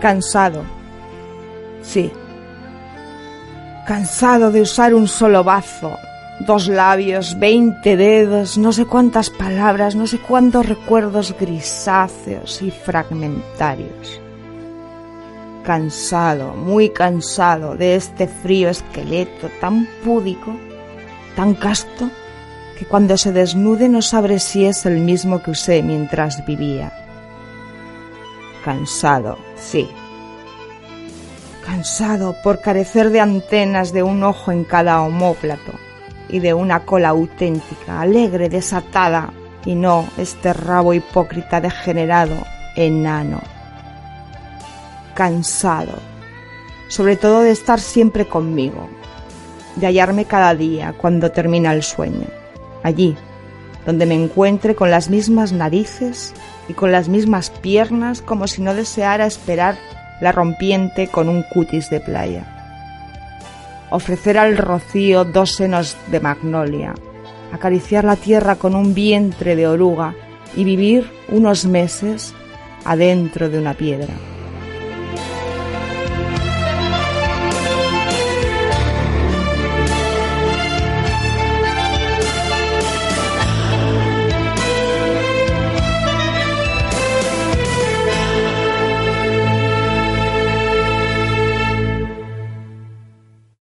Cansado. Sí. Cansado de usar un solo bazo, dos labios, veinte dedos, no sé cuántas palabras, no sé cuántos recuerdos grisáceos y fragmentarios. Cansado, muy cansado de este frío esqueleto tan púdico, tan casto, que cuando se desnude no sabré si es el mismo que usé mientras vivía. Cansado, sí. Cansado por carecer de antenas de un ojo en cada homóplato y de una cola auténtica, alegre, desatada, y no este rabo hipócrita degenerado, enano. Cansado, sobre todo de estar siempre conmigo, de hallarme cada día cuando termina el sueño, allí, donde me encuentre con las mismas narices y con las mismas piernas como si no deseara esperar la rompiente con un cutis de playa. Ofrecer al rocío dos senos de magnolia, acariciar la tierra con un vientre de oruga y vivir unos meses adentro de una piedra.